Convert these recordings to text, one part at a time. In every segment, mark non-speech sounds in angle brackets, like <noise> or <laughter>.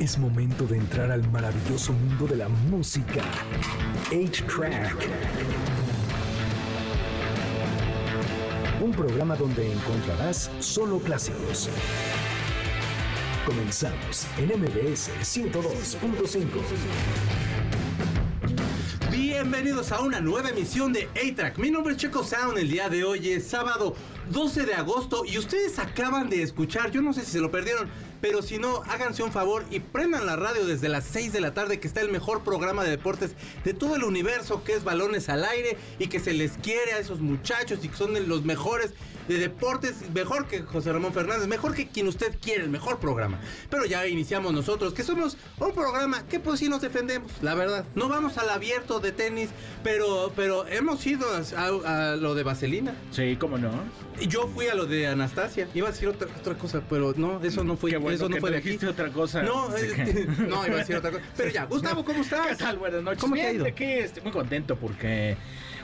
Es momento de entrar al maravilloso mundo de la música. 8-Track. Un programa donde encontrarás solo clásicos. Comenzamos en MBS 102.5. Bienvenidos a una nueva emisión de A-Track. Mi nombre es Checo Sound. El día de hoy es sábado 12 de agosto y ustedes acaban de escuchar, yo no sé si se lo perdieron, pero si no, háganse un favor y prendan la radio desde las 6 de la tarde, que está el mejor programa de deportes de todo el universo, que es Balones al Aire, y que se les quiere a esos muchachos y que son los mejores de deportes, mejor que José Ramón Fernández, mejor que quien usted quiere, el mejor programa. Pero ya iniciamos nosotros, que somos un programa que pues sí nos defendemos, la verdad. No vamos al abierto de tenis, pero, pero hemos ido a, a lo de Vaselina. Sí, cómo no. Yo fui a lo de Anastasia. Iba a decir otra, otra cosa, pero no, eso no fue, Qué bueno eso no que fue de aquí. otra cosa. No, <laughs> eh, que- no, iba a decir otra cosa. Pero ya, Gustavo, ¿cómo <laughs> estás? ¿Qué tal? Buenas noches. ¿Cómo te ha ido? ¿de qué? Estoy muy contento porque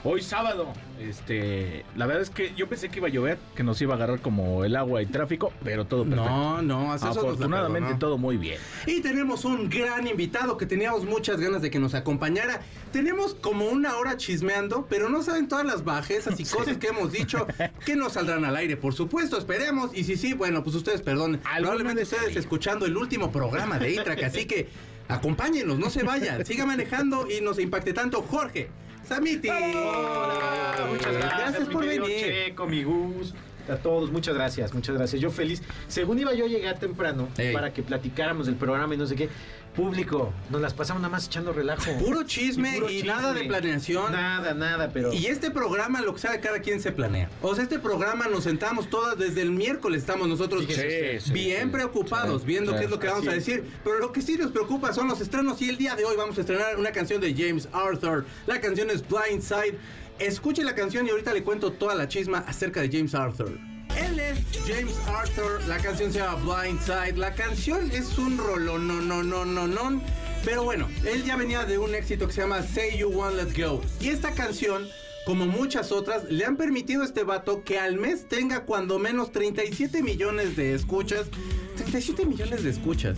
hoy sábado, este, la verdad es que yo pensé que iba a llover, que nos iba a agarrar como el agua y tráfico, pero todo perfecto. No, no, hasta Afortunadamente todo muy bien. Y tenemos un gran invitado que teníamos muchas ganas de que nos acompañara. Tenemos como una hora chismeando, pero no saben todas las bajezas y <laughs> cosas que hemos dicho que no saldrán al aire, por supuesto. Esperemos. Y si sí, bueno, pues ustedes perdonen. Probablemente de ustedes escuchando el último programa de ITRAC, así que acompáñenos, no se vayan. Siga manejando y nos impacte tanto Jorge. Samiti. Hola, muchas gracias. por mi querido venir. Checo, mi Gus, a todos, muchas gracias, muchas gracias. Yo feliz. Según iba yo a llegar temprano Ey. para que platicáramos del programa y no sé qué. Público, nos las pasamos nada más echando relajo. <laughs> Puro chisme puro y chisme. nada de planeación. Nada, nada, pero. Y este programa, lo que sabe cada quien se planea. O sea, este programa nos sentamos todas desde el miércoles, estamos nosotros bien Sí, preocupados, viendo qué es lo que vamos a decir. Pero lo que sí nos preocupa son los estrenos y el día de hoy vamos a estrenar una canción de James Arthur. La canción es Blindside. Escuche la canción y ahorita le cuento toda la chisma acerca de James Arthur. Él es James Arthur, la canción se llama Blindside. La canción es un rolón, no, no, no, no, no. Pero bueno, él ya venía de un éxito que se llama Say You Want Let Go. Y esta canción, como muchas otras, le han permitido a este vato que al mes tenga cuando menos 37 millones de escuchas. 37 millones de escuchas.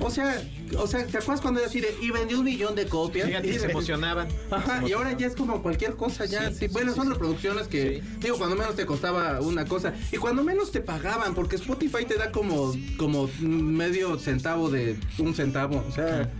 O sea, o sea, ¿te acuerdas cuando yo así de, y vendió un millón de copias? Fíjate, Y se emocionaban. Ajá, y ahora ya es como cualquier cosa, ya. Sí, Sí, sí, bueno, sí, son sí. reproducciones que, digo, cuando menos te costaba una cosa y cuando menos te pagaban, porque Spotify te da como, como medio centavo de un centavo, o sea.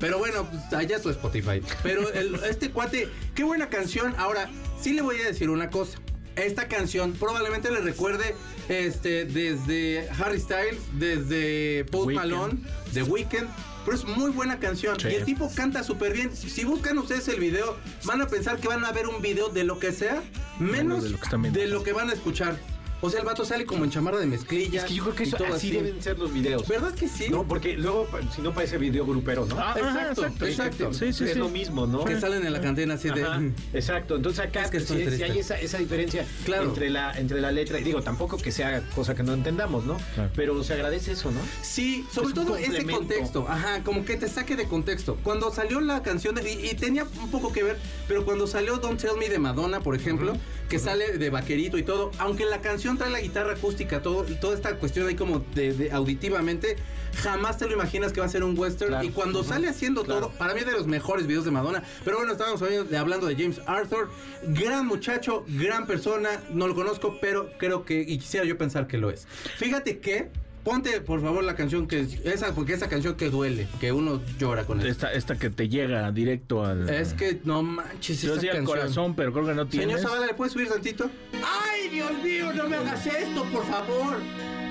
Pero bueno, pues allá tu Spotify. Pero el- este cuate, qué buena canción. Ahora, sí le voy a decir una cosa. Esta canción probablemente le recuerde este desde Harry Styles, desde Post. Malone, The Weeknd. Pero es muy buena canción. Sí. Y el tipo canta súper bien. Si buscan ustedes el video, van a pensar que van a ver un video de lo que sea, menos de lo que están viendo. de lo que van a escuchar. O sea, el vato sale como en chamarra de mezclilla. Es que yo creo que y eso, todo así, deben ser los videos. ¿Verdad que sí? No, porque luego, si no parece video grupero, ¿no? Ah, Exacto, exacto, exacto. Sí, sí, es sí. lo mismo, ¿no? Que salen en la cantina así de. Ajá, exacto, entonces acá Es que sí triste. hay esa, esa diferencia Claro. entre, la, entre la letra y digo, tampoco que sea cosa que no entendamos, ¿no? Claro. Pero se agradece eso, ¿no? Sí, sobre Es todo ese contexto, ajá, como que te saque de contexto. Cuando salió la canción, de- y, y tenía un poco que ver, pero cuando salió Don't Tell Me de Madonna, por ejemplo, que sale de vaquerito y todo, aunque la canción trae la guitarra acústica, todo, toda esta cuestión ahí como de, de auditivamente, jamás te lo imaginas que va a ser un western. Claro. Y cuando Ujú. sale haciendo Claro. todo, para mí es de los mejores videos de Madonna. Pero bueno, estábamos hablando de- James Arthur, gran muchacho, gran persona, no lo conozco, pero creo que, y quisiera yo pensar que lo es. Fíjate que, ponte por favor la canción que, esa, porque esa canción que duele, que uno llora con eso. Esta, esta que te llega directo al. Es que no manches, Yo esa decía canción. corazón, pero creo que no Señor tienes. Zavala, ¿le puedes subir tantito? ¡Ay, Dios mío, no me hagas esto, por favor!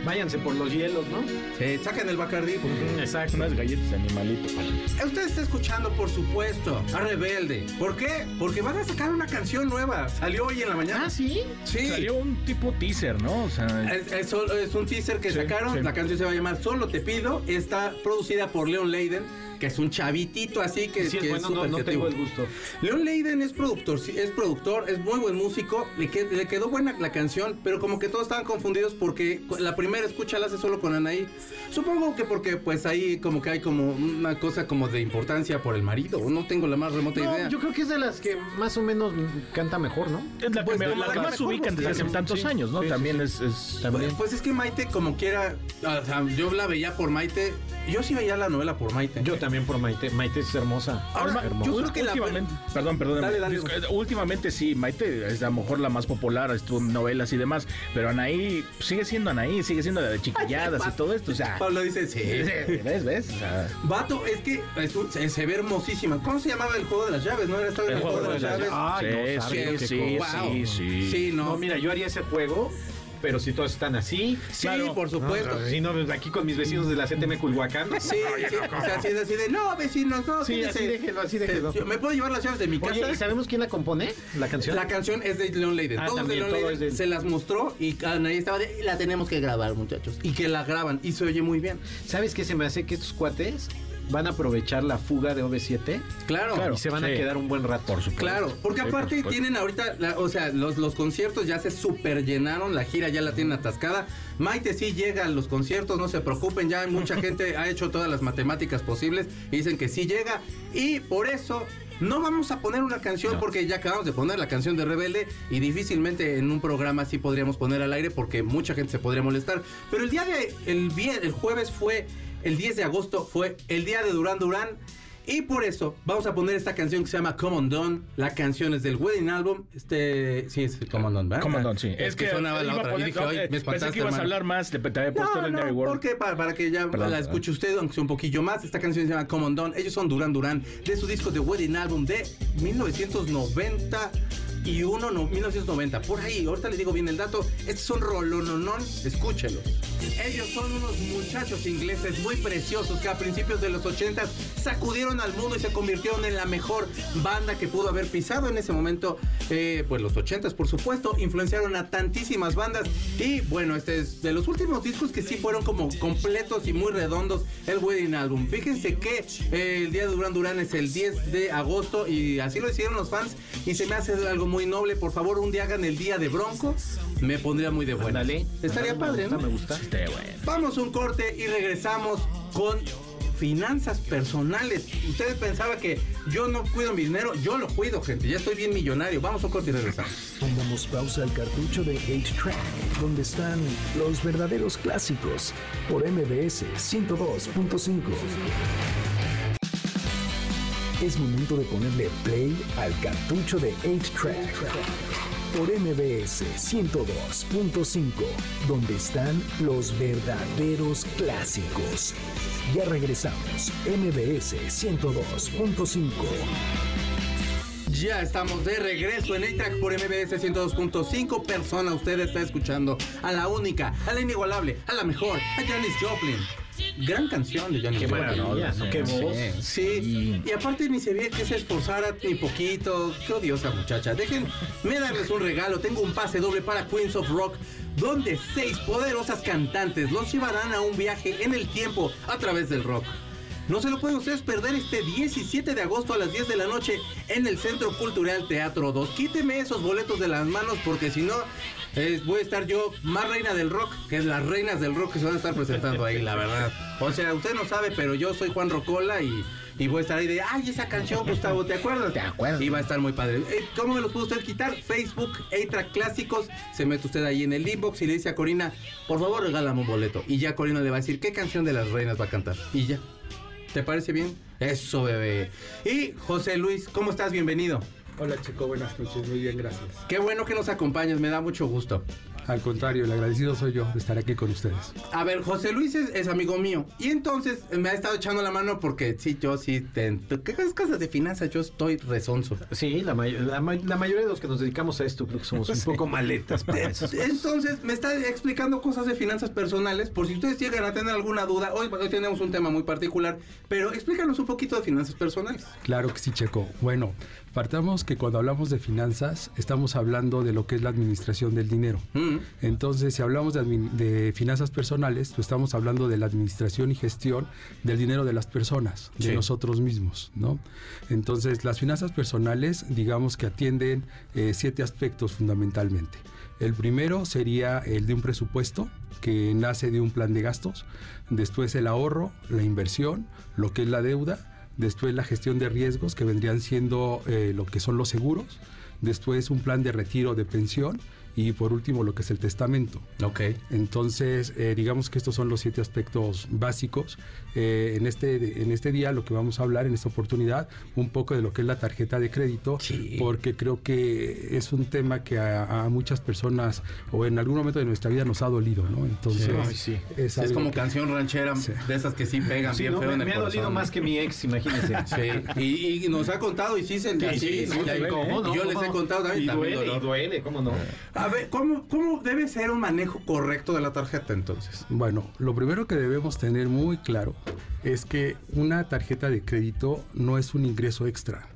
Váyanse por los hielos, ¿no? Sí, sacan el Bacardí. porque- Exacto. Unas galletas animalito. Usted está escuchando, por supuesto, a Rebelde. ¿Por qué? Porque van a sacar una canción nueva. Salió hoy en la mañana. Ah, sí. Sí. Salió un tipo teaser, ¿no? O sea, Es, es es un teaser que Sí, sacaron. sí. La canción se va a llamar Solo te pido. Está producida por Leon Leiden. Que es un chavitito así que, Sí, es que bueno, no, súper no tengo el gusto. Leon Leiden es productor, sí, es productor, es muy buen músico, le, que- le quedó buena la canción, pero como que todos estaban confundidos porque la primera escucha la hace solo con Anaí. Supongo que porque pues ahí como que hay como una cosa como de importancia por el marido, no tengo la más remota No, idea. yo creo que es de las que más o menos canta mejor, ¿no? Es la que, Pues, me- no, la que la más mejor ubican desde hace tantos sí. años, ¿no? Sí, sí, También sí. es, es- También. Pues es que Maite, como quiera, o sea, yo la veía por Maite, yo sí veía la novela por Maite. Yo también por Maite. Maite es hermosa. Ahora, Hermosa. yo creo que la últimamente, perdón, perdón, Dale, dale. Últimamente sí, Maite es a lo mejor la más popular, estuvo en novelas y demás, pero Anaí sigue siendo Anaí, sigue siendo la de chiquilladas y todo esto, o sea, Pablo dice, sí. ¿ves, ves? O sea, Vato, es que es un- se, se ve hermosísima. ¿Cómo se llamaba el juego de las llaves? ¿No era el, juego de las llaves? No, sí, sabe sí. Wow. sí, sí. Sí, no. No, mira, yo haría ese juego, pero si todos están así. sí, claro. por supuesto. Si no, aquí con mis vecinos de la CTM Culhuacán. Sí, sí, o sea, así es así de, no, vecinos, no, Sí, así déjelo, así déjelo. ¿Me puedo llevar las llaves de mi casa? Oye, ¿y sabemos quién la compone? ¿La canción? La canción es de Leon Leiden. Ah, Todos de Leon todo Leiden de se las mostró y Anaí estaba de, la tenemos que grabar, muchachos. Y que la graban y se oye muy bien. ¿Sabes qué se me hace? Que estos cuates van a aprovechar la fuga de OV7 Claro. Claro. y se van a sí. quedar un buen rato. Por supuesto. Claro, porque Sí, por aparte tienen ahorita, la- o sea, los, los conciertos ya se super llenaron, la gira ya la tienen atascada. Maite sí llega a los conciertos, no se preocupen, ya mucha <laughs> gente ha hecho todas las matemáticas posibles y dicen que sí llega. Y por eso no vamos a poner una canción No. porque ya acabamos de poner la canción de Rebelde y difícilmente en un programa así podríamos poner al aire porque mucha gente se podría molestar. Pero el día de, el, el jueves fue, el 10 de agosto fue el día de Durán Durán. Y por eso vamos a poner esta canción que se llama Come On Down. La canción es del Wedding Album. Este, sí, es Come On Down, ¿verdad? Come on, Don, sí. Es, que, sonaba la otra. poner- y dije, no, "Ay, eh, me pensé espantaste, que ibas a hermano". hablar más, te, te había puesto No, Legendary no, World. porque para, para que ya Perdón, la escuche usted, aunque sea un poquillo más. Esta canción se llama Come On Down. Ellos son Duran Duran, de su disco The Wedding Album de 1991, no, 1990. Por ahí, ahorita les digo bien el dato. Este es un rolononón, escúchelos. Ellos son unos muchachos ingleses muy preciosos que a principios de los 80 sacudieron al mundo y se convirtieron en la mejor banda que pudo haber pisado en ese momento. eh, pues los 80 por supuesto, influenciaron a tantísimas bandas. Y bueno, este es de los últimos discos que sí fueron como completos y muy redondos, el Wedding Album. Fíjense que eh, el día de Duran Duran es el 10 de agosto y así lo hicieron los fans y se me hace algo muy noble. Por favor, un día hagan el día de Bronco, me pondría muy de buena. Ándale. Estaría padre, gusta, ¿no? Me gusta. Bueno. Vamos a un corte y regresamos con finanzas personales. Ustedes pensaban que yo no cuido mi dinero, yo lo cuido, gente. Ya estoy bien millonario. Vamos a un corte y regresamos. Pongamos pausa al cartucho de 8-Track, donde están los verdaderos clásicos, por MBS 102.5. Es momento de ponerle play al cartucho de 8-Track, por MBS 102.5, donde están los verdaderos clásicos. Ya regresamos, MBS 102.5. Ya estamos de regreso en A-Track por MBS 102.5. Persona, usted está escuchando a la única, a la inigualable, a la mejor, a Janis Joplin. Gran canción de Janis Qué maravilla, ¿no? Qué voz. Sí, y aparte ni se ve que se esforzara ni poquito. Qué odiosa muchacha. Déjenme darles un regalo. Tengo un pase doble para Queens of Rock, donde seis poderosas cantantes los llevarán a un viaje en el tiempo a través del rock. No se lo pueden ustedes perder este 17 de agosto a las 10 de la noche en el Centro Cultural Teatro 2. Quíteme esos boletos de las manos porque si no, eh, voy a estar yo más reina del rock que las reinas del rock que se van a estar presentando ahí, la verdad. O sea, usted no sabe, pero yo soy Juan Rocola y, y voy a estar ahí de, ay, esa canción, Gustavo, ¿te acuerdas? Te acuerdas. Y va a estar muy padre. Eh, ¿Cómo me los puede usted quitar? Facebook, A-Track Clásicos. Se mete usted ahí en el inbox y le dice a Corina, por favor, regálame un boleto. Y ya Corina le va a decir qué canción de las reinas va a cantar. Y ya. ¿Te parece bien? Eso, bebé. Y José Luis, ¿cómo estás? Bienvenido. Hola chico, buenas noches, muy bien, gracias. Qué bueno que nos acompañas, me da mucho gusto. Al contrario, el agradecido soy yo de estar aquí con ustedes. A ver, José Luis es, es amigo mío. Y entonces me ha estado echando la mano porque sí, yo sí, te, ¿qué cosas de finanzas? Yo estoy resonso. Sí, la, may- la may- la mayoría de los que nos dedicamos a esto creo que somos un poco maletas para esas <laughs> cosas. Entonces me está explicando cosas de finanzas personales. Por si ustedes llegan a tener alguna duda, hoy, hoy tenemos un tema muy particular, pero explícanos un poquito de finanzas personales. Claro que sí, Checo. Bueno, partamos que cuando hablamos de finanzas, estamos hablando de lo que es la administración del dinero. Mm. Entonces, si hablamos de, de finanzas personales, pues estamos hablando de la administración y gestión del dinero de las personas, de Sí. nosotros mismos, ¿no? Entonces, las finanzas personales, digamos que atienden eh, siete aspectos fundamentalmente. El primero sería el de un presupuesto que nace de un plan de gastos, después el ahorro, la inversión, lo que es la deuda, después la gestión de riesgos que vendrían siendo eh, lo que son los seguros, después un plan de retiro de pensión y por último lo que es el testamento. Ok. Entonces, eh, digamos que estos son los siete aspectos básicos. Eh, en, este, en este día lo que vamos a hablar, en esta oportunidad, un poco de lo que es la tarjeta de crédito, Sí. porque creo que es un tema que a, a muchas personas o en algún momento de nuestra vida nos ha dolido, ¿no? Entonces, Ay, sí. es, como que- canción ranchera Sí. de esas que sí pegan Sí, bien no, feo me, en el me ha dolido corazón. más que mi ex, imagínense. <laughs> Sí, y, y nos ha contado y sí se Sí, así, sí, ¿no? sí, Y- ¿cómo no? y yo les he contado también. Y también duele, y duele, ¿cómo no? A ver, ¿cómo, ¿cómo debe ser un manejo correcto de la tarjeta entonces? Bueno, lo primero que debemos tener muy claro es que una tarjeta de crédito no es un ingreso extra.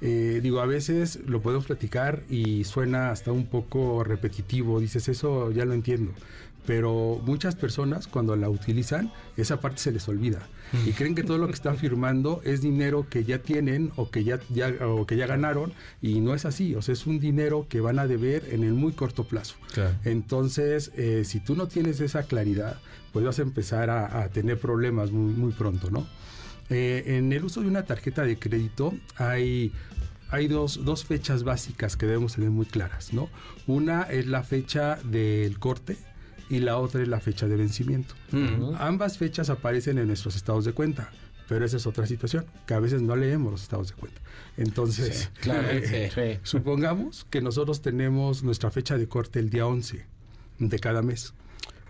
Eh, digo, a veces lo podemos platicar y suena hasta un poco repetitivo, dices eso ya lo entiendo, pero muchas personas cuando la utilizan, esa parte se les olvida y creen que todo lo que están firmando es dinero que ya tienen o que ya, ya, o que ya ganaron y no es así, o sea, es un dinero que van a deber en el muy corto plazo. Claro. Entonces, eh, si tú no tienes esa claridad, pues vas a empezar a, a tener problemas muy, muy pronto, ¿no? Eh, en el uso de una tarjeta de crédito hay, hay dos, dos fechas básicas que debemos tener muy claras, ¿no? Una es la fecha del corte y la otra es la fecha de vencimiento. Ambas fechas aparecen en nuestros estados de cuenta, pero esa es otra situación, que a veces no leemos los estados de cuenta. Entonces, claro, <laughs> eh, sí. supongamos que nosotros tenemos nuestra fecha de corte el día 11 de cada mes.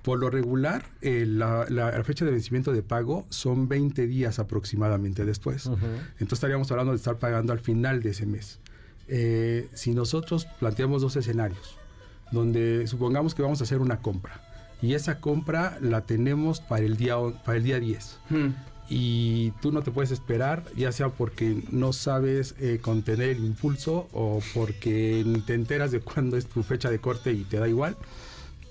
Por lo regular, eh, la, la- la fecha de vencimiento de pago son 20 días aproximadamente después. Entonces estaríamos hablando de estar pagando al final de ese mes. Eh, si nosotros planteamos dos escenarios, donde supongamos que vamos a hacer una compra y esa compra la tenemos para el día, para el día 10 Mm. y tú no te puedes esperar, ya sea porque no sabes eh, contener el impulso o porque te enteras de cuándo es tu fecha de corte y te da igual,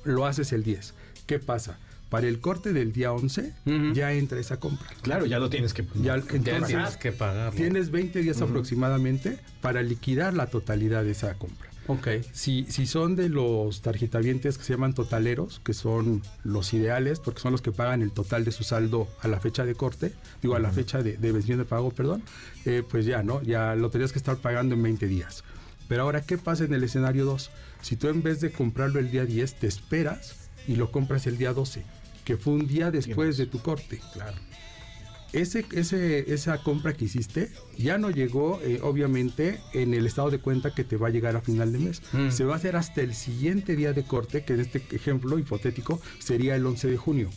lo haces el 10. ¿Qué pasa? Para el corte del día 11 Ujú. ya entra esa compra. Claro, ya lo tienes que... Ya, Ya entonces, tienes que pagarlo. tienes 20 días aproximadamente para liquidar la totalidad de esa compra. Ok. Si, si son de los tarjetavientes que se llaman totaleros, que son los ideales, porque son los que pagan el total de su saldo a la fecha de corte, digo, a la fecha de, de vencimiento de pago, perdón, eh, pues ya, ¿no? Ya lo tendrías que estar pagando en 20 días. Pero ahora, ¿qué pasa en el escenario 2? Si tú en vez de comprarlo el día 10, te esperas y lo compras el día 12, que fue un día después de tu corte. Claro. Ese, ese, esa compra que hiciste ya no llegó, eh, obviamente, en el estado de cuenta que te va a llegar a final de mes. Mm. Se va a hacer hasta el siguiente día de corte, que en este ejemplo hipotético sería el 11 de junio.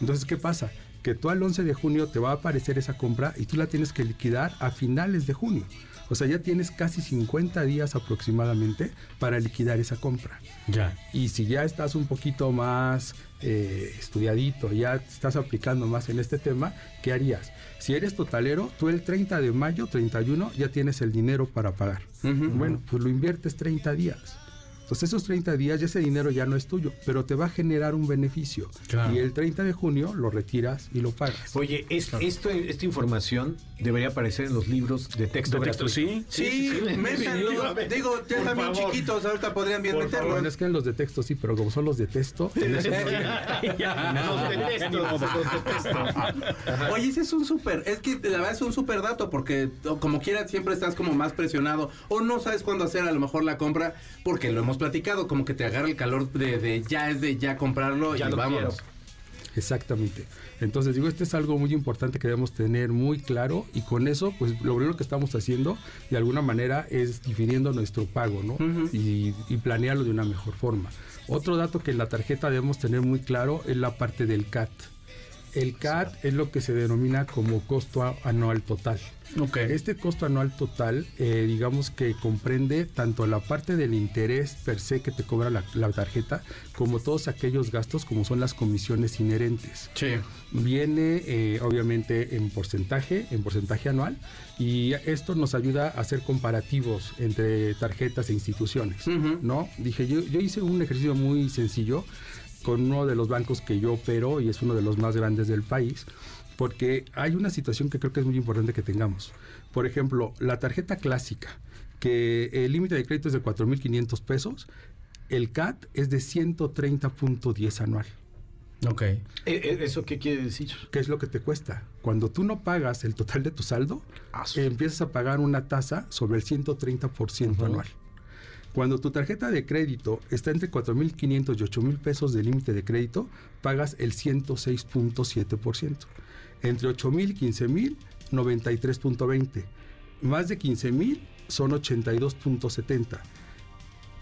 Entonces, ¿qué pasa? Que tú al 11 de junio te va a aparecer esa compra y tú la tienes que liquidar a finales de junio. O sea, ya tienes casi 50 días aproximadamente para liquidar esa compra. Ya. Y si ya estás un poquito más eh, estudiadito, ya estás aplicando más en este tema, ¿qué harías? Si eres totalero, tú el 30 de mayo, 31, ya tienes el dinero para pagar. Bueno, pues lo inviertes 30 días. Entonces esos 30 días ya ese dinero ya no es tuyo, pero te va a generar un beneficio. Claro. Y el 30 de junio lo retiras y lo pagas. Oye, es- esto, esta información debería aparecer en los libros de texto. De texto, sí. Sí, métanlo. definitivamente. Digo, ya están bien chiquitos, ahorita podrían bien Por meterlos. Bueno, es que en los de texto sí, pero como son los de texto, en ese <laughs> Los detesto, los detesto. Oye, ese es un súper, es que la verdad es un súper dato porque como quieras siempre estás como más presionado o no sabes cuándo hacer a lo mejor la compra porque lo hemos platicado, como que te agarra el calor de, de ya es de ya comprarlo Ya y lo vámonos. quiero. Exactamente. Entonces digo, este es algo muy importante que debemos tener muy claro y con eso, pues lo primero que estamos haciendo de alguna manera es difiriendo nuestro pago, ¿no? Y, y planearlo de una mejor forma. Otro dato que en la tarjeta debemos tener muy claro es la parte del CAT. El CAT es lo que se denomina como costo anual total. Ok. Este costo anual total, eh, digamos que comprende tanto la parte del interés per se que te cobra la, la tarjeta, como todos aquellos gastos como son las comisiones inherentes. Sí. Viene eh, obviamente en porcentaje, en porcentaje anual, y esto nos ayuda a hacer comparativos entre tarjetas e instituciones. Ujú. ¿no? Dije, yo, yo hice un ejercicio muy sencillo con uno de los bancos que yo opero y es uno de los más grandes del país, porque hay una situación que creo que es muy importante que tengamos. Por ejemplo, la tarjeta clásica, que el límite de crédito es de 4.500 pesos, el CAT es de 130.10 anual. Ok. Eh, eh, ¿Eso qué quiere decir? ¿Qué es lo que te cuesta? Cuando tú no pagas el total de tu saldo, Ah, empiezas a pagar una tasa sobre el 130% anual. Cuando tu tarjeta de crédito está entre 4.500 y 8.000 pesos de límite de crédito, pagas el 106.7%. Entre 8.000 y 15.000, 93.20. Más de 15.000 son 82.70.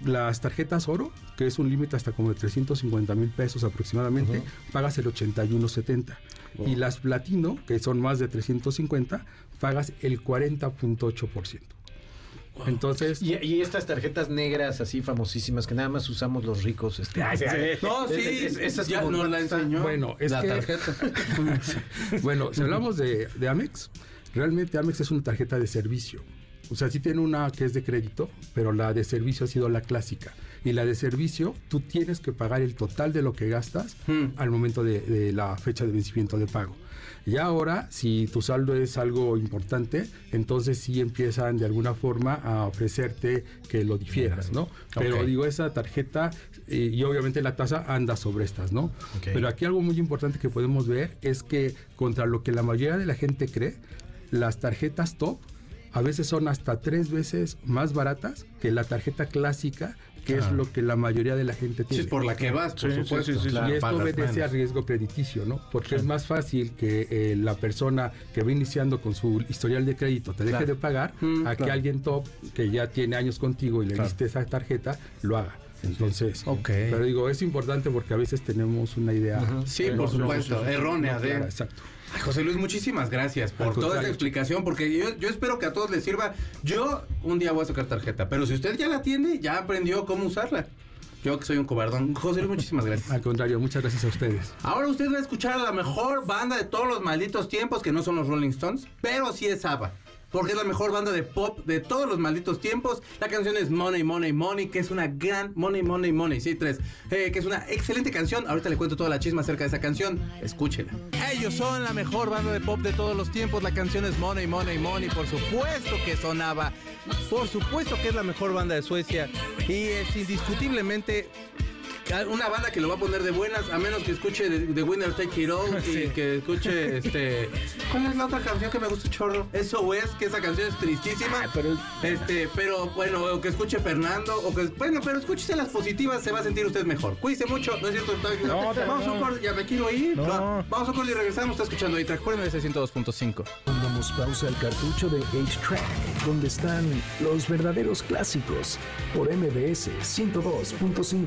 Las tarjetas oro, que es un límite hasta como de 350 mil pesos aproximadamente, pagas el 81.70. Y las platino, que son más de 350, pagas el 40.8%. Entonces, Y, y estas tarjetas negras así famosísimas que nada más usamos los ricos. Este, ay, No, sí, es- es- esas ya como nos la enseñó. bueno, es la que- tarjeta. <laughs> bueno, si hablamos de, de Amex, realmente Amex es una tarjeta de servicio. O sea, sí tiene una que es de crédito, pero la de servicio ha sido la clásica. Y la de servicio, tú tienes que pagar el total de lo que gastas Hmm. al momento de, de la fecha de vencimiento de pago. Y ahora, si tu saldo es algo importante, entonces sí empiezan de alguna forma a ofrecerte que lo difieras, ¿no? Pero digo, esa tarjeta, eh, y obviamente la tasa anda sobre estas, ¿no? Pero aquí algo muy importante que podemos ver es que contra lo que la mayoría de la gente cree, las tarjetas top a veces son hasta tres veces más baratas que la tarjeta clásica, que es lo que la mayoría de la gente Sí, tiene. es por la que vas, por Sí, sí, supuesto. sí, sí, Claro, y esto obedece a riesgo crediticio, ¿no? Porque es más fácil que eh, la persona que va iniciando con su historial de crédito te deje Claro. de pagar Mm, a que alguien top que ya tiene años contigo y le diste esa tarjeta lo haga. Entonces, pero digo, es importante porque a veces tenemos una idea Sí, por supuesto, errónea. no de- clara, exacto. Ay, José Luis, muchísimas gracias por toda esta explicación, porque yo, yo espero que a todos les sirva. Yo un día voy a sacar tarjeta, pero si usted ya la tiene, ya aprendió cómo usarla. Yo que soy un cobardón. José Luis, muchísimas gracias. Al contrario, muchas gracias a ustedes. Ahora usted va a escuchar a la mejor banda de todos los malditos tiempos, que no son los Rolling Stones, pero sí es ABBA. Porque es la mejor banda de pop de todos los malditos tiempos. La canción es Money, Money, Money, que es una gran Money, Money, Money, sí, tres. eh, que es una excelente canción. Ahorita le cuento toda la chisma acerca de esa canción. Escúchela. Ellos son la mejor banda de pop de todos los tiempos. La canción es Money, Money, Money. Por supuesto que sonaba. Por supuesto que es la mejor banda de Suecia. Y es indiscutiblemente una banda que lo va a poner de buenas, a menos que escuche The, Winner Take It All <laughs> y que escuche este. ¿Cuál es la otra canción que me gusta chorro? Eso es, que esa canción es tristísima. pero- Este, pero bueno, o que escuche Fernando, o que. Bueno, pero escúchese las positivas, se va a sentir usted mejor. Cuídese mucho, no es cierto. No, no, vamos a un corte, ya me quiero ir. No. Vamos a un corte y regresamos. Está escuchando ahí track por MBC 102.5. Damos pausa al cartucho de 8-Track, donde están los verdaderos clásicos, por MBS 102.5.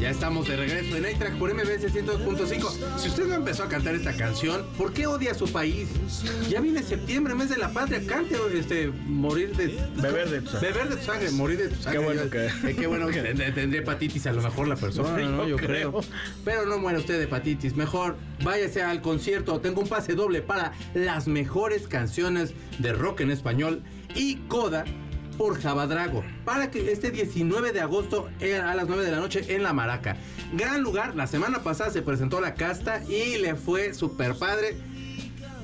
Ya estamos de regreso en A-Track por MBS 102.5. Si usted no empezó a cantar esta canción, ¿por qué odia a su país? Ya viene septiembre, mes de la patria. Cante, este, morir de... Beber de tu sangre. Beber de tu sangre, morir de tu sangre. bueno Ya- que- eh, qué bueno que tendré tendré hepatitis a lo mejor la persona, Yo ¿no? Yo creo. creo. Pero no muera usted de hepatitis. Mejor váyase al concierto. Tengo un pase doble para las mejores canciones de rock en español y Coda por Jabadrago para que este 19 de agosto eh, a las 9 de la noche en La Maraca. Gran lugar, la semana pasada se presentó la casta y le fue súper padre.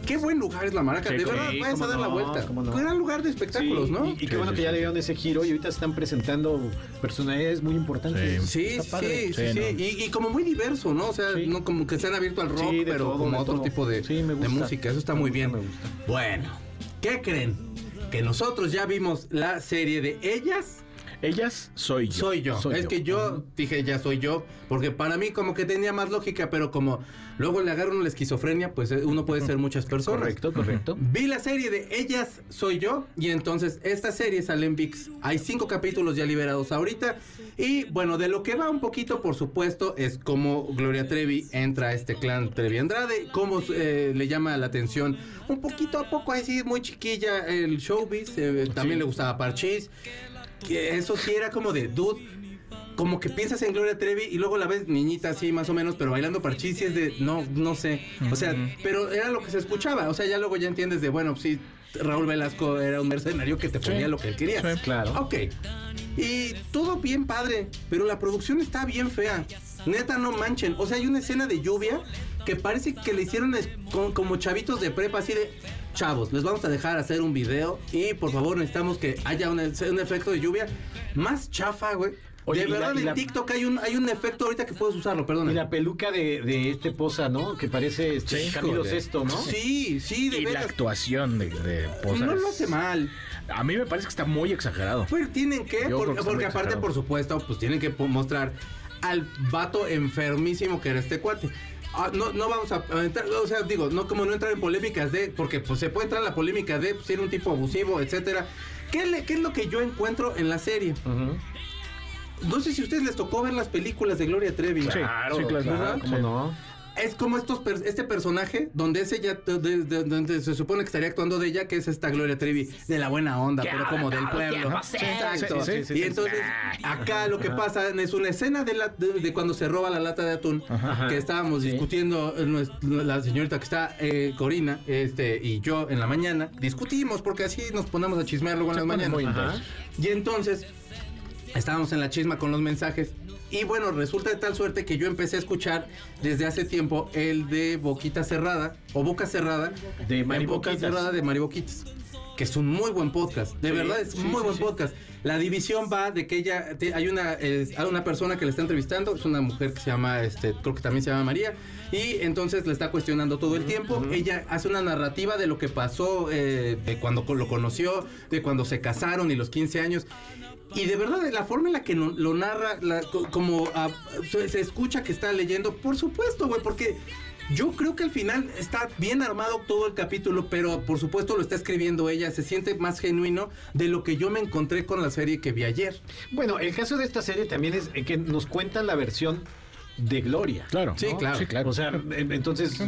Qué buen lugar es La Maraca, Sí, de sí, verdad, vayas a dar la vuelta. no. Gran lugar de espectáculos, Sí, ¿no? Y, y qué Sí, bueno sí, que ya le dieron ese giro y ahorita están presentando personalidades muy importantes. Sí, sí, sí, Sí, sí. ¿no? Y, y como muy diverso, ¿no? O sea, Sí. no como que se han abierto al rock, pero todo, como otro todo. tipo de, música. Eso está Me muy gusta, bien. me gusta. Bueno, ¿qué creen? Que nosotros ya vimos la serie de ellas. Ellas soy yo. Soy yo. Soy es que yo dije ya soy yo, porque para mí como que tenía más lógica, pero como luego le agarra uno la esquizofrenia, pues eh, uno puede ser muchas personas. Correcto, correcto. Vi la serie de Ellas Soy Yo y entonces esta serie sale en VIX. Hay cinco capítulos ya liberados ahorita y bueno, de lo que va un poquito por supuesto es cómo Gloria Trevi entra a este clan Trevi Andrade, cómo eh, le llama la atención un poquito a poco así muy chiquilla el showbiz, eh, también le gustaba Parchís, que eso sí era como de dude como que piensas en Gloria Trevi y luego la ves niñita así más o menos, pero bailando parchís y es de no, no sé. O sea, pero era lo que se escuchaba. O sea, ya luego ya entiendes de, bueno, sí, Raúl Velasco era un mercenario que te ponía lo que él quería. Sí, claro. Ok. Y todo bien padre, pero la producción está bien fea. Neta, no manchen. O sea, hay una escena de lluvia que parece que le hicieron como chavitos de prepa, así de. Chavos, les vamos a dejar hacer un video y por favor necesitamos que haya un, un efecto de lluvia más chafa, güey. Oye, de la- verdad, en la- TikTok hay un, hay un efecto ahorita que puedes usarlo, perdón. Y la peluca de, de este posa, ¿no? Que parece este Sí, Camilo. Sesto, ¿no? Sí, sí, de Y la actuación de, de Poza No lo hace mal. A mí me parece que está muy exagerado. Pues tienen que, Yo creo porque, que aparte, exagerado. por supuesto, pues tienen que mostrar al vato enfermísimo que era este cuate. Ah, no, no vamos a a entrar, o sea, digo, no como no entrar en polémicas de, porque pues se puede entrar en la polémica de pues, ser un tipo abusivo, etcétera. ¿Qué, le- ¿Qué es lo que yo encuentro en la serie? No sé si a ustedes les tocó ver las películas de Gloria Trevi. Sí, Claro, sí, claro. claro, ¿cómo Sí. no? Es como estos per- este personaje donde ese ya de- de- donde se supone que estaría actuando de ella, que es esta Gloria Trevi de la buena onda, pero como del pueblo. Exacto. Sí, sí, sí, y entonces acá lo que pasa es una escena de, la- de, de cuando se roba la lata de atún Ajá. que estábamos Sí. discutiendo eh, la señorita que está eh, Corina este y yo en la mañana discutimos porque así nos ponemos a chismear luego en las mañanas. Y entonces estábamos en la chisma con los mensajes. Y bueno, resulta de tal suerte que yo empecé a escuchar desde hace tiempo el de Boquita Cerrada o Boca Cerrada. De Mari En Boca. Cerrada de Mari Boquitas. Que es un muy buen podcast. De Sí, verdad, es sí, un muy sí, buen podcast. La división va de que ella. te- hay una, es- hay una persona que le está entrevistando. Es una mujer que se llama. Este, creo que también se llama María. Y entonces le está cuestionando todo el tiempo. Ella hace una narrativa de lo que pasó. eh, de cuando lo conoció. De cuando se casaron y los 15 años. Y de verdad, la forma en la que no- lo narra, la- co- como ah, se, se escucha que está leyendo, por supuesto, güey, porque yo creo que al final está bien armado todo el capítulo, pero por supuesto lo está escribiendo ella, se siente más genuino de lo que yo me encontré con la serie que vi ayer. Bueno, el caso de esta serie también es que nos cuentan la versión de Gloria. Claro. Sí, ¿no? claro. Sí, claro. O sea, entonces,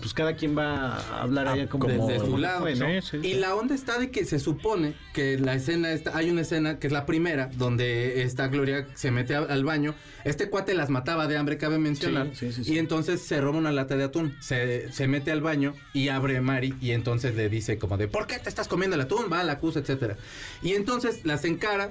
pues cada quien va a hablar allá como, como de su lado. fue, ¿no? Sí, sí, Y la onda está de que se supone que la escena está, hay una escena que es la primera donde esta Gloria se mete a- al baño. Este cuate las mataba de hambre, cabe mencionar. Sí, sí, sí, sí. Y entonces se roba una lata de atún. Se, se mete al baño y abre Mari y entonces le dice como de ¿por qué te estás comiendo el atún? Va, la acusa, etcétera. Y entonces las encara.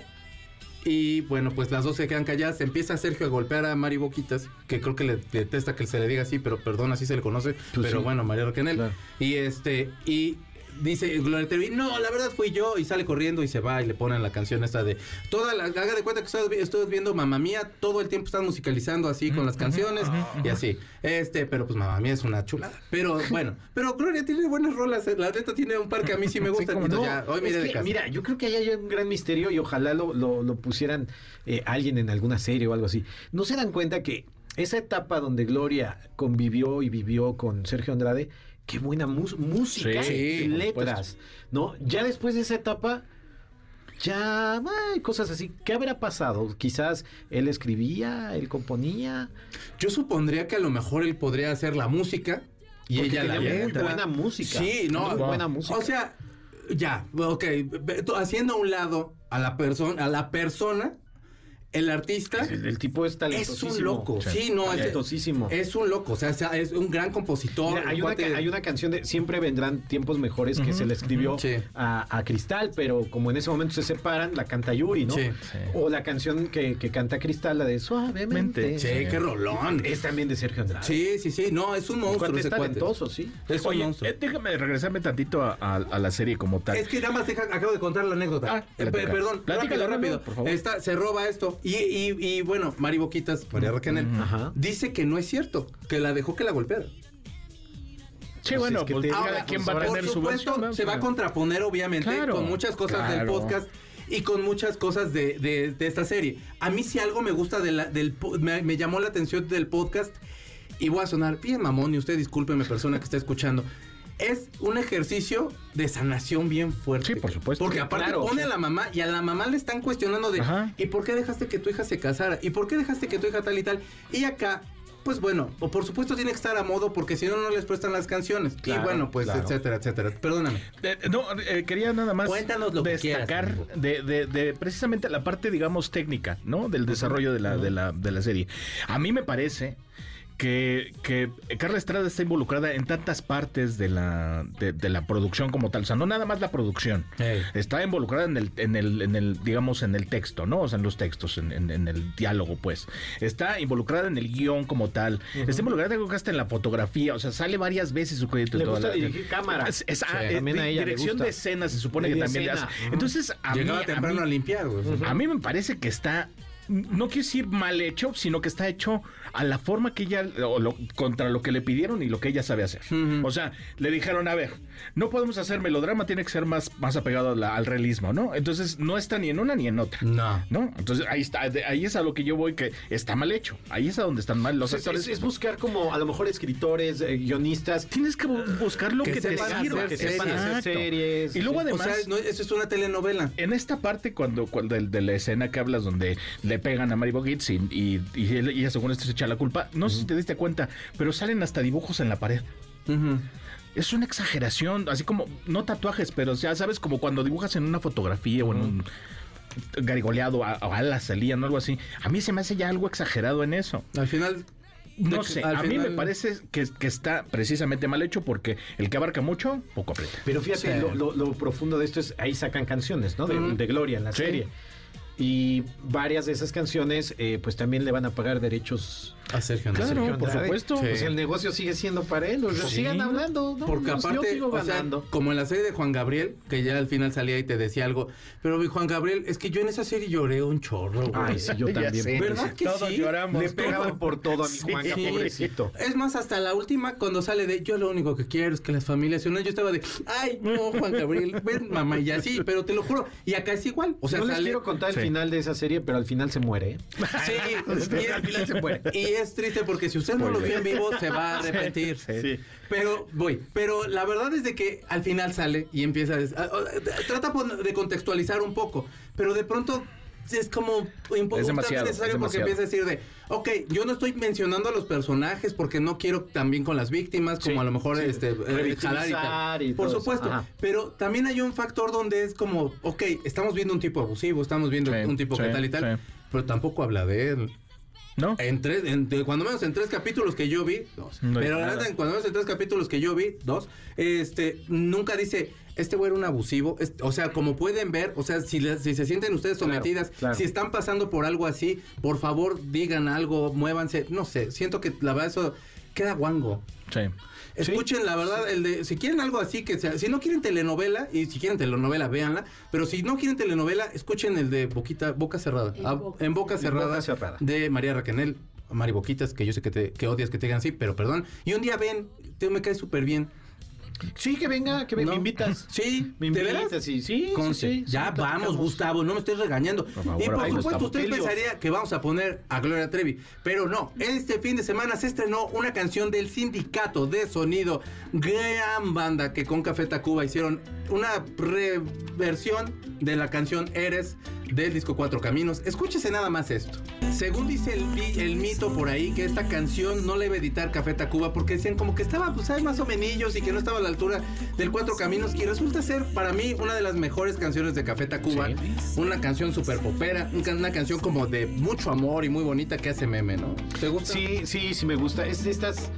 Y bueno, pues las dos se quedan calladas. Empieza Sergio a golpear a Mari Boquitas, que creo que le detesta que se le diga así, pero perdón, así se le conoce. Pues pero sí. bueno, María Raquel. Claro. Y este, y dice Gloria Trevi, no, la verdad fui yo, y sale corriendo y se va y le ponen la canción esta de toda la, haga de cuenta que estoy viendo Mamá Mía, todo el tiempo están musicalizando así con las canciones y así. Este, pero pues Mamá Mía es una chulada. Pero bueno, <laughs> pero Gloria tiene buenas rolas, eh, la neta tiene un par que a mí sí me gustan. no. Ya, hoy de mira, yo creo que ahí hay un gran misterio y ojalá lo, lo- lo pusieran eh, alguien en alguna serie o algo así. ¿No se dan cuenta que esa etapa donde Gloria convivió y vivió con Sergio Andrade, qué buena música Sí, y por letras, ¿no? Ya después de esa etapa... Ya, ay, cosas así. ¿Qué habrá pasado? Quizás él escribía, él componía. Yo supondría que a lo mejor él podría hacer la música y Porque ella la letra. buena música. Sí, no, Muy buena música. O sea, ya, ok, haciendo a un lado a la persona, a la persona, el artista el, el tipo es es talentosísimo. un loco. Sí, no, es, Talentosísimo. es un loco, o sea, sea, es un gran compositor. Mira, hay, un una, ca- hay una canción de Siempre vendrán tiempos mejores que se le escribió Sí. a, a Cristal, pero como en ese momento se separan, la canta Yuri, ¿no? Sí. Sí. O la canción que, que canta Cristal, la de Suavemente. Sí, qué rolón. Es también de Sergio Andrade. Sí, sí, sí, no, es un monstruo cuate ese es cuate. talentoso, sí. Es un Oye, monstruo. eh, déjame regresarme tantito a, a- a la serie como tal. Es que nada más deja- acabo de contar la anécdota. Ah, Eh, perdón, rápido, rápido. por favor. Esta- se roba esto. Y, y- y, bueno, Mari Boquitas, María Raquel, Ajá. dice que no es cierto, que la dejó que la golpeara. sí, pues bueno, es que pues ahora, quien pues va a tener Por su supuesto, versión. ¿no? se va a contraponer, obviamente, Claro, con muchas cosas del podcast y con muchas cosas de, de- de esta serie. A mí si algo me gusta de la- del po- me, me llamó la atención del podcast y voy a sonar bien mamón y usted discúlpeme persona que está escuchando. Es un ejercicio de sanación bien fuerte. Sí, por supuesto. Porque aparte Claro. pone a la mamá y a la mamá le están cuestionando de Ajá. ¿y por qué dejaste que tu hija se casara? ¿Y por qué dejaste que tu hija tal y tal? Y acá pues bueno, o por supuesto tiene que estar a modo porque si no, no les prestan las canciones. y bueno, pues claro. etcétera, etcétera. Perdóname. Eh, no, eh, quería nada más Cuéntanos lo que destacar quieras, de, de- de precisamente la parte, digamos, técnica, ¿no? Del desarrollo de la, de la, de la serie. A mí me parece que, que Carla Estrada está involucrada en tantas partes de la, de, de la producción como tal. O sea, no nada más la producción. Está involucrada en el, en el, en el, digamos, en el texto, ¿no? O sea, en los textos, en, en- en el diálogo, pues. Está involucrada en el guion como tal. Está involucrada creo que hasta en la fotografía. O sea, sale varias veces su crédito. Le gusta la- dirigir cámara. Es- es- ah, Sí. eh, También a ella le dirección gusta. de escena se supone De que también le. Entonces, a Llegaba mí, a temprano mí- a limpiar, güey. a mí me parece que está, no quiero decir mal hecho, sino que está hecho a la forma que ella, o lo- contra lo que le pidieron y lo que ella sabe hacer. O sea, le dijeron, a ver, no podemos hacer melodrama, tiene que ser más, más apegado la- al realismo, ¿no? Entonces, no está ni en una ni en otra. No. ¿No? Entonces, ahí está, ahí es a lo que yo voy, que está mal hecho. Ahí es a donde están mal los Es, actores. es- es buscar como a lo mejor escritores, eh, guionistas. Tienes que bu- buscar lo Que que, te sirva. que sepan hacer series. Y luego además... o sea, no, eso es una telenovela. En esta parte, cuando, cuando de, de la escena que hablas, donde le pegan a Mary y, y, y ella según esto se echa la culpa, no sé si te diste cuenta, pero salen hasta dibujos en la pared. Es una exageración, así como, no tatuajes, pero ya sabes, como cuando dibujas en una fotografía o en un garigoleado a- o alas salían o algo así. A mí se me hace ya algo exagerado en eso. Al final. No sé, a mí me parece que, que está precisamente mal hecho porque el que abarca mucho, poco aprieta. Pero fíjate, Sí. lo, lo- lo profundo de esto es, ahí sacan canciones, ¿no? De, Gloria en la Sí. serie. Y varias de esas canciones, eh, pues también le van a pagar derechos A Sergio Andrade. Claro, por supuesto. Sea, el negocio sigue siendo para él. Sí. sigan hablando, ¿no? Porque Pues, yo aparte, sigo o sea, como en la serie de Juan Gabriel, que ya al final salía y te decía algo, pero mi Juan Gabriel, es que yo en esa serie lloré un chorro, güey. Ay, sí, yo también. sé. ¿Verdad que Todos sí? lloramos. Le pegaban por todo a mi Sí. Juanca, pobrecito. Es más, hasta la última, cuando sale de yo lo único que quiero es que las familias se unan, yo estaba de ay, no, Juan Gabriel, ven, mamá, y así, pero te lo juro. Y acá es igual. O sea, no les sale. quiero contar el final de esa serie, pero al final se muere. ¿eh? Sí, <laughs> y, al final se muere. <laughs> y es triste porque si usted no lo vio en vivo, se va a arrepentir. Sí. Pero voy, pero la verdad es de que al final sale y empieza a, a- a- trata de contextualizar un poco, pero de pronto es como Es demasiado, es porque empieza a decir de, ok, yo no estoy mencionando a los personajes porque no quiero también con las víctimas, como Sí, a lo mejor sí, este eh, jalar y tal. y Por eso, supuesto, pero también hay un factor donde es como, ok, estamos viendo un tipo abusivo, estamos viendo Sí, un tipo que tal y tal, pero tampoco habla de él. ¿No? En tres, en- de- cuando menos en tres capítulos que yo vi, dos. No pero la en cuando menos en tres capítulos que yo vi, dos, este, nunca dice, este güey era un abusivo. O sea, como pueden ver, o sea, si, le- si se sienten ustedes Claro, sometidas, claro. si están pasando por algo así, por favor digan algo, muévanse. No sé, siento que la verdad eso queda guango. Sí. Escuchen la verdad, el de, si quieren algo así que sea, si no quieren telenovela, y si quieren telenovela, véanla, pero si no quieren telenovela, escuchen el de Boquita, Boca Cerrada. En Ah, Boca. en Boca En Cerrada, Boca Cerrada. de María Raquenel, Mari Boquitas, que yo sé que, te, que odias que te digan así, pero perdón. Y un día ven, te me cae súper bien. Sí, que venga, que venga. ¿No? ¿Me invitas? <laughs> Sí, ¿Me ¿de invitas? Sí, sí, Con- sí, sí, ya vamos. Gustavo, no me estés regañando. favor, y por supuesto, Gustavo. usted pensaría que vamos a poner a Gloria Trevi, pero no. Este fin de semana se estrenó una canción del Sindicato de Sonido, gran banda que con Café Tacuba hicieron una reversión de la canción Eres del disco Cuatro Caminos. Escúchese nada más esto. Según dice el, mito por ahí, que esta canción no la iba a editar Café Tacuba porque decían como que estaba, pues, ¿sabes? más o menos y que no estaba a la altura del Cuatro Caminos. Y resulta ser para mí una de las mejores canciones de Café Tacuba. Una canción súper popera, una canción como de mucho amor y muy bonita que hace meme, ¿no? ¿Te gusta? Sí, sí, sí me gusta. Es de estas...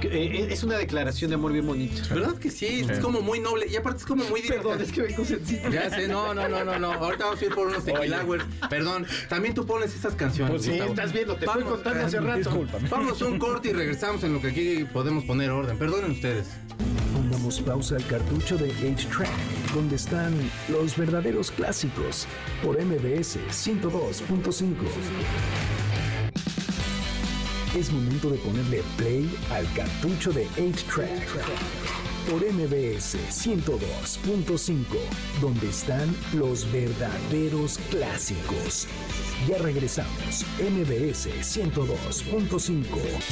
que, eh, es una declaración de amor bien bonita. ¿Verdad que sí? Es como muy noble y aparte es como muy directa. Perdón, es que vengo sencillo. Ya sé, no, no, no, no, no. Ahorita vamos a ir por unos tequilagüers. Perdón, también tú pones esas canciones. Pues sí, Gustavo. estás viendo, te estoy contando hace rato. Discúlpame. Vamos a un corte y regresamos en lo que aquí podemos poner orden. Perdonen ustedes. Pongamos pausa al cartucho de 8-Track, donde están los verdaderos clásicos por MBS 102.5. Es momento de ponerle play al cartucho de 8-Track por MBS 102.5, donde están los verdaderos clásicos. Ya regresamos, MBS 102.5.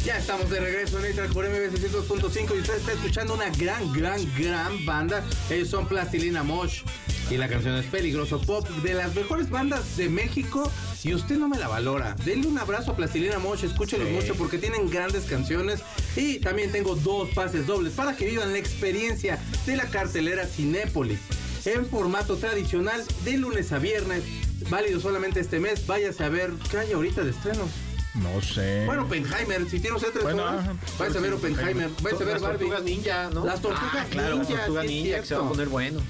Ya estamos de regreso en Extra por MBS 102.5 y usted está escuchando una gran, gran, gran banda. Ellos son Plastilina Mosh y la canción es Peligroso Pop, de las mejores bandas de México y usted no me la valora. Denle un abrazo a Plastilina Mosh, escúchelos mucho porque tienen grandes canciones y también tengo dos pases dobles para que vivan la experiencia de la cartelera Cinépolis en formato tradicional de lunes a viernes, válido solamente este mes. Váyase a ver qué hay ahorita de estrenos. No sé. Bueno, Oppenheimer, si tiene usted tres Bueno, horas, vais a ver Oppenheimer, vais a ver Las Barbie. tortugas ninja, ¿no? Las tortugas Ah, claro, ninja, las tortugas sí ninja, que se va a poner bueno.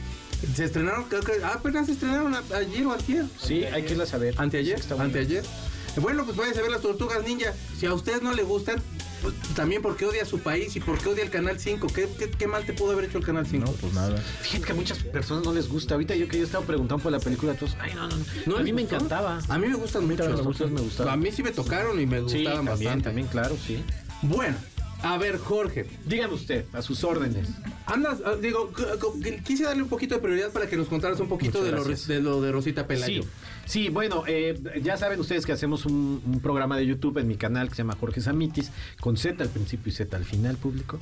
Se estrenaron, creo que ah, apenas se estrenaron ayer o antier. Sí, hay que irlas a ver. Anteayer, Sí, está bueno. anteayer. Bueno, pues váyanse a ver las tortugas ninja. Si a ustedes no le gustan, pues, también porque odia su país y porque odia el Canal 5. ¿Qué, qué, qué mal te pudo haber hecho el Canal 5? No, pues nada. Fíjate que a muchas personas no les gusta. Ahorita yo que yo estaba preguntando por la película, todos, ay, no, no, no. ¿No a les mí me gustó? encantaba. A mí me gustan mucho. me gustan, me gustaron. A mí sí me tocaron y me Sí, gustaban también, bastante. también, claro, sí. Bueno, a ver, Jorge. Dígame usted, a sus órdenes. Andas, ah, digo, quise darle un poquito de prioridad para que nos contaras un poquito de lo, de lo de Rosita Pelayo. Sí, sí, bueno, eh, ya saben ustedes que hacemos un, un programa de YouTube en mi canal que se llama Jorge Samitis, con Z al principio y Z al final público.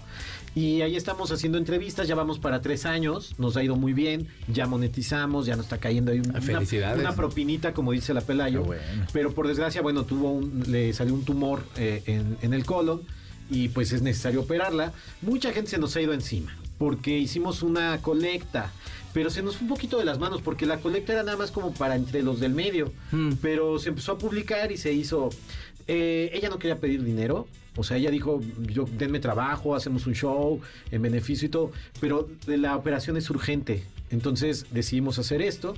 Y ahí estamos haciendo entrevistas, ya vamos para tres años, nos ha ido muy bien, ya monetizamos, ya nos está cayendo ahí un- una, Felicidades. una propinita, como dice la Pelayo. Bueno. Pero por desgracia, bueno, tuvo un- le salió un tumor eh, en, en el colon y pues es necesario operarla. Mucha gente se nos ha ido encima porque hicimos una colecta, pero se nos fue un poquito de las manos porque la colecta era nada más como para entre los del medio, Mm. pero se empezó a publicar y se hizo... eh, ella no quería pedir dinero, o sea, ella dijo, yo denme trabajo, hacemos un show en beneficio y todo, pero la operación es urgente. Entonces decidimos hacer esto.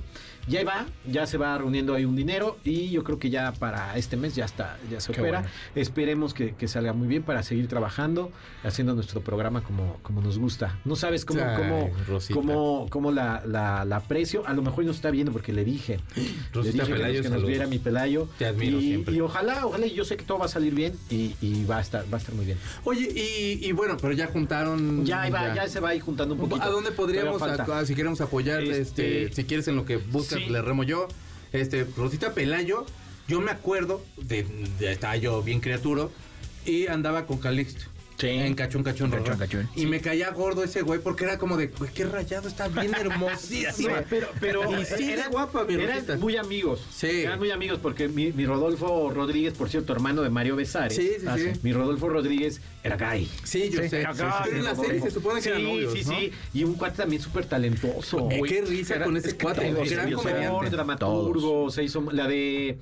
Y ahí va, ya se va reuniendo ahí un dinero y yo creo que ya para este mes ya está, ya se Qué opera. bueno. Esperemos que, que salga muy bien para seguir trabajando, haciendo nuestro programa como, como nos gusta. No sabes cómo, Ay, cómo, cómo, cómo la, la, la aprecio. A lo mejor no está viendo porque le dije. <gasps> Rosita le dije que nos- Pelayo, que, nos saludos. viera mi Pelayo. Te admiro y, siempre. y ojalá, ojalá, yo sé que todo va a salir bien y, y va a estar, va a estar muy bien. Oye, y, y bueno, pero ya juntaron. Ya, ahí va, ya se va ahí juntando un poquito. ¿A dónde podríamos, a- si queremos apoyar, Este- este, si quieres en lo que buscas, Sí. le remo yo. Este, Rosita Pelayo, yo me acuerdo, de, de- estaba yo bien criaturo, y andaba con Calixto. Sí. En Cachón Cachón Cachón. Cachón. Y me caía gordo ese güey porque era como de, güey, qué rayado, está bien hermosísima. <laughs> Pero, pero y sí, era- guapa, mi eran Rosita. muy amigos. Sí. Eran muy amigos porque mi, mi Rodolfo Rodríguez, por cierto, hermano de Mario Besares. Sí, sí, Ah, sí. Mi Rodolfo Rodríguez era gay. Sí, yo Sí, sé. Era gay, Pero en la serie se supone que sí, eran novios, Sí, ¿no? sí, Y un cuate también súper talentoso. Eh, qué risa Era- con ese cuate, escritor, comediante. dramaturgo, se hizo la de...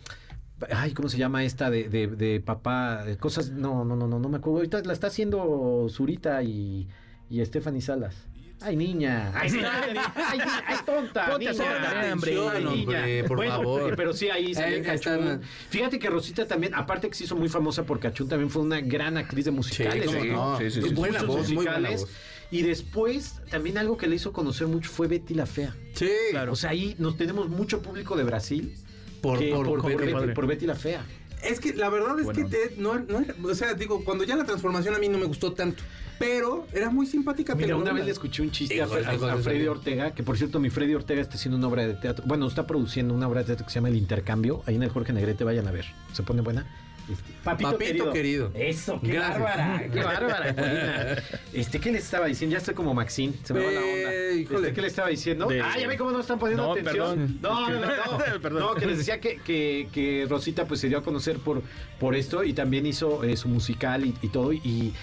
Ay, ¿cómo se llama esta de, de, de papá? Cosas, no, no, no, no, no me acuerdo. Ahorita la está haciendo Zurita y, y Stephanie Salas. Ay, niña. Ay, sí, ay, ay, tonta. Ponte niña. hombre, niña. hombre, por Bueno, favor. Pero sí, ahí salió Cachún. Fíjate que Rosita también, aparte que se hizo muy famosa por Cachún, también fue una gran actriz de musicales. ¿eh? no. Sí, sí, Muy sí, buena voz, muy buena voz. Y después, también algo que le hizo conocer mucho fue Betty la Fea. Sí, Claro. O sea, ahí nos tenemos mucho público de Brasil Por, que- por, por, por- Betty, por Betty la Fea. Es que la verdad es Bueno. que te- no, no era- o sea, digo, cuando ya la transformación a mí no me gustó tanto, pero era muy simpática. Mira, una vez le escuché un chiste a, a- a Freddy. Ortega, que por cierto, mi Freddy Ortega está haciendo una obra de teatro. Bueno, está produciendo una obra de teatro que se llama El Intercambio. Ahí en el Jorge Negrete, vayan a ver. Se pone buena. Este, Papito querido. Eso, qué Gracias. bárbara, qué <laughs> bárbara, Polina. Este, ¿qué le estaba diciendo? Ya estoy como Maxine, se me va la onda. Eh, híjole. Este, ¿Qué le estaba diciendo? De- ah, ya ve cómo no están poniendo No, atención. perdón. No, no, no, no. <laughs> Perdón. No, que les decía que, que, que Rosita pues se dio a conocer por, por esto y también hizo eh, su musical y, y todo. Y, y,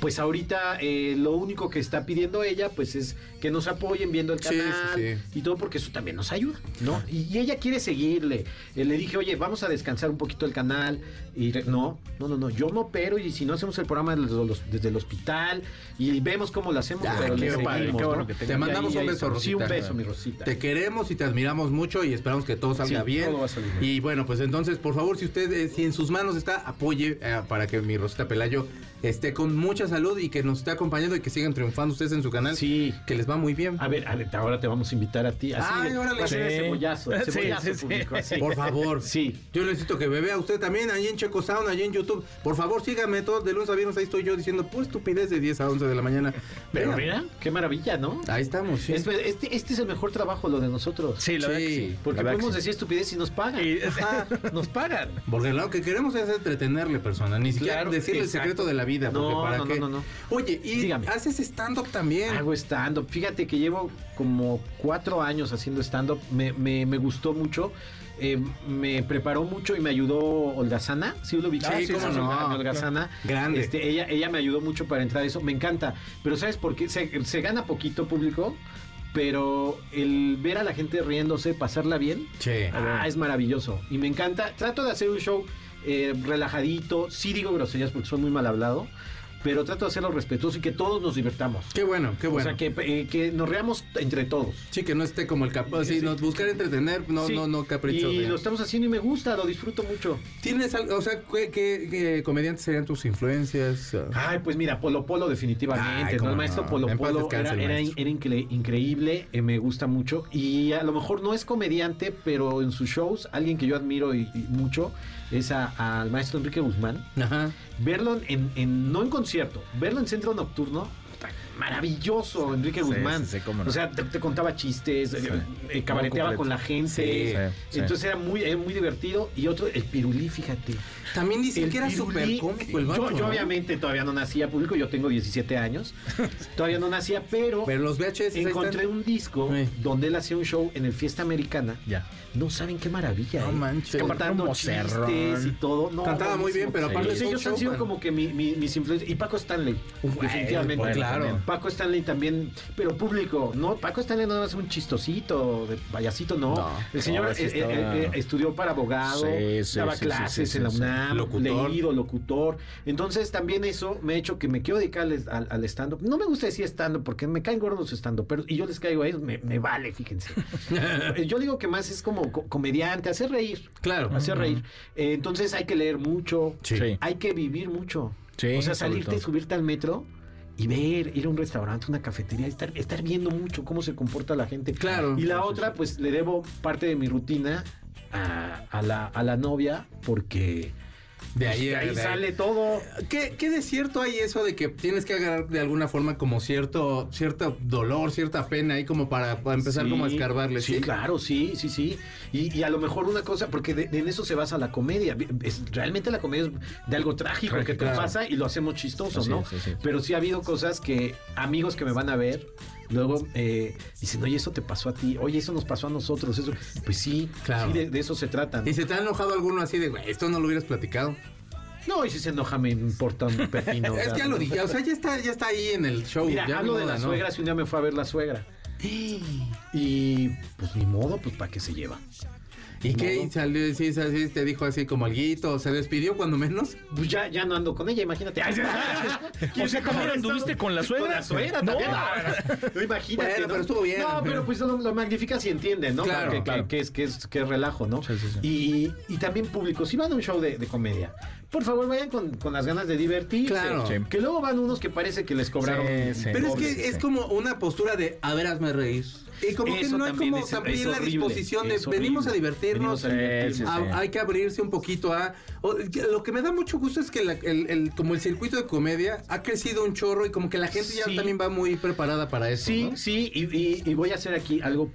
pues ahorita eh, lo único que está pidiendo ella pues es que nos apoyen viendo el Sí, sí, canal sí. y todo porque eso también nos ayuda, ¿no? Y, y ella quiere seguirle. Eh, le dije, oye, vamos a descansar un poquito el canal. Y no, no, no, no, yo me opero y si no hacemos el programa desde, los- desde el hospital y vemos cómo lo hacemos, Ya, pero le padre, seguimos, qué bueno ¿no? que Te mandamos ahí- un beso, Rosita. Sí, un beso, mi Rosita. Te queremos y te admiramos mucho y esperamos que todo salga Sí, bien. todo va a salir bien. Y bueno, pues entonces, por favor, si usted, eh, si en sus manos está, apoye eh, para que mi Rosita Pelayo esté con mucha salud y que nos esté acompañando y que sigan triunfando ustedes en su canal. Sí. Que les va muy bien. A ver, a ver, ahora te vamos a invitar a ti. Así, Ay, órale. va a ser el Sí. cebollazo, el Sí, cebollazo sí, sí. público, así. Por favor. <laughs> Sí. Yo necesito que me vea usted también ahí en Checo Sound, ahí en YouTube. Por favor, sígame todos de lunes a viernes. Ahí estoy yo diciendo, pues estupidez de 10 a 11 de la mañana. Pero Venga. mira, qué maravilla, ¿no? Ahí estamos, sí. Es- Este, este es el mejor trabajo, lo de nosotros. Sí, que Sí, sí. Porque podemos sí. decir estupidez y nos pagan. Y- <laughs> Ajá, nos pagan. Porque lo que queremos es entretenerle, persona. Ni siquiera Claro, decirle el secreto de la vida. Porque No, para no, no, no, no. Oye, y Dígame. haces stand-up también. Hago stand-up. Fíjate que llevo como cuatro años haciendo stand-up. Me, me, me gustó mucho. Eh, me preparó mucho y me ayudó Olgazana. ¿Sí lo ubicas? Sí, cómo no. Olgazana. Grande. Este, ella, ella me ayudó mucho para entrar a eso. Me encanta. Pero ¿sabes por qué? Se, se gana poquito público. Pero el ver a la gente riéndose, pasarla bien, Sí. ah, es maravilloso. Y me encanta. Trato de hacer un show eh, relajadito. Sí digo groserías porque soy muy mal hablado, pero trato de hacerlo respetuoso y que todos nos divertamos. Qué bueno, qué bueno. O sea, que, eh, que nos reamos entre todos. Sí, que no esté como el capaz. Sí, Sí. nos buscar entretener, no, Sí. no, no capricho. Y de- lo estamos haciendo y me gusta, lo disfruto mucho. ¿Tienes algo, o sea, qué, qué- qué comediantes serían tus influencias? Ay, pues mira, Polo Polo definitivamente, Ay, ¿no? El maestro no. Polo Polo descanse era, era incre- increíble, eh, me gusta mucho. Y a lo mejor no es comediante, pero en sus shows, alguien que yo admiro y, y mucho es a- al maestro Enrique Guzmán. Ajá. Verlo en, en- no en concierto, verlo en centro nocturno, maravilloso, Enrique Sí, Guzmán. sí, sí, cómo no. O sea, te, te contaba chistes, eh, eh, cabareteaba con la gente. Sí, sí. Entonces era muy, era muy divertido. Y otro, el pirulí, fíjate. También dicen El que era súper cómico el yo, vato, yo ¿no? obviamente todavía no nacía público, yo tengo 17 años. <laughs> todavía no nacía, pero, Pero los VHS encontré están. un disco Sí. donde él hacía un show en el Fiesta Americana. Ya. No saben qué maravilla. No ¿eh? manches. Cantando chistes y todo. No, Cantaba muy bien, pero aparte Pues ellos han sido como que mi- mi- mis influencias. Y Paco Stanley, definitivamente. bueno, claro. Paco Stanley también, pero público, ¿no? Paco Stanley no es un chistosito, de payasito, no. No, el señor sí eh, estaba- eh, eh, estudió para abogado, Sí, sí, daba clases sí, en la. UNAM, Locutor. leído, locutor. Entonces también eso me ha hecho que me quiero dedicar al, al- al stand-up. No me gusta decir stand-up porque me caen gordos los stand-up, pero y yo les caigo a ellos, me, me vale, fíjense. <laughs> Yo digo que más es como co- comediante, hacer reír. Claro. Hacer reír. Eh, entonces hay que leer mucho, hay que vivir mucho. Sí, o sea, salirte y subirte al metro y ver, ir a un restaurante, una cafetería, estar, estar viendo mucho cómo se comporta la gente. Claro. Y la sí, otra, pues le debo parte de mi rutina a, a la, a la novia porque De pues, ahí, de ahí de ahí. sale todo. ¿Qué, ¿Qué de cierto hay eso de que tienes que agarrar de alguna forma como cierto, cierto dolor, cierta pena ahí como para, para empezar Sí, como a escarbarle? Sí, claro, sí, sí, sí. Y, y a lo mejor una cosa, porque de- en eso se basa la comedia. Es- realmente la comedia es de algo trágico que te pasa y lo hacemos chistoso, Así ¿no? es, sí. Pero sí ha habido cosas que amigos que me van a ver. Luego eh, dicen, oye, eso te pasó a ti, oye, eso nos pasó a nosotros, eso. Pues sí, Claro. sí, de, de eso se trata. ¿no? ¿Y se te ha enojado alguno así de, güey, esto no lo hubieras platicado? No, y si se enoja me importa un pepino. <laughs> es que ya lo dije, o sea, ya está, ya está ahí en el show. Mira, ya hablo de la ¿no? suegra, si un día me fue a ver la suegra. <gasps> Y pues ni modo, pues para qué se lleva. ¿Y qué? modo. ¿Y salió, sí, sí, te dijo así como alguito, se despidió cuando menos? Pues ya, ya no ando con ella, imagínate. Ay, O sea, ¿también anduviste con la suegra? Con la suegra No. también. No, imagínate. Bueno, ¿no? pero estuvo bien. No, pero pues lo, lo magnifica si entienden, ¿no? Claro, que, claro. Que, es, que, es, que es relajo, ¿no? Sí, sí, sí. Y, y también público, si van a un show de, de comedia, por favor vayan con, con las ganas de divertirse. Claro. Que luego van unos que parece que les cobraron. Sí, sí. Pero es que es como una postura de, a ver, hazme reír. Y como que no hay como es- también es la disposición de venimos a divertirnos. Venimos a divertirnos. Sí, sí, a- sí. hay que abrirse un poquito a... o- lo que me da mucho gusto es que la- el, el- como el circuito de comedia ha crecido un chorro y como que la gente ya también va muy preparada para eso. Sí, ¿no? sí, y, y- y voy a hacer aquí algo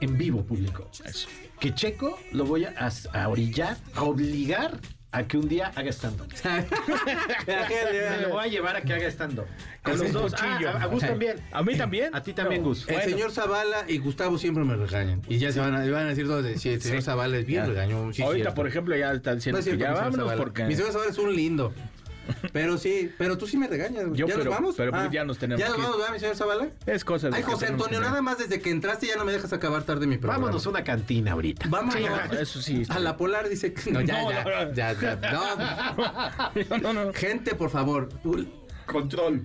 en vivo público. Eso. Que Checo lo voy a, a orillar, a obligar a que un día haga stand-up. <laughs> <laughs> Me lo voy a llevar a que haga stand-up. Con los dos. Ah, a, a Gus también. ¿A mí también? A ti también, Gus. El señor Zavala y Gustavo siempre me regañan. Y ya se van a, van a decir todos, de, sí, el señor Zavala es bien regañón. sí, Ahorita, cierto. por ejemplo, ya está No diciendo que cierto, ya mi señor vámonos porque... Mi señor Zavala es un lindo. Pero sí, pero tú sí me regañas. güey. Yo, ¿Ya pero- nos vamos? pero pues ya nos tenemos ¿Ya nos vamos, ¿verdad, mi señor Zavala? Es cosa de Ay, José Antonio, nada más desde que entraste ya no me dejas acabar tarde mi programa. Vámonos a una cantina ahorita. Vámonos. Eso sí. está A la Polar dice que no, ya, No, ya, no, no. ya, ya, no. <laughs> No, no, no. Gente, por favor. Control.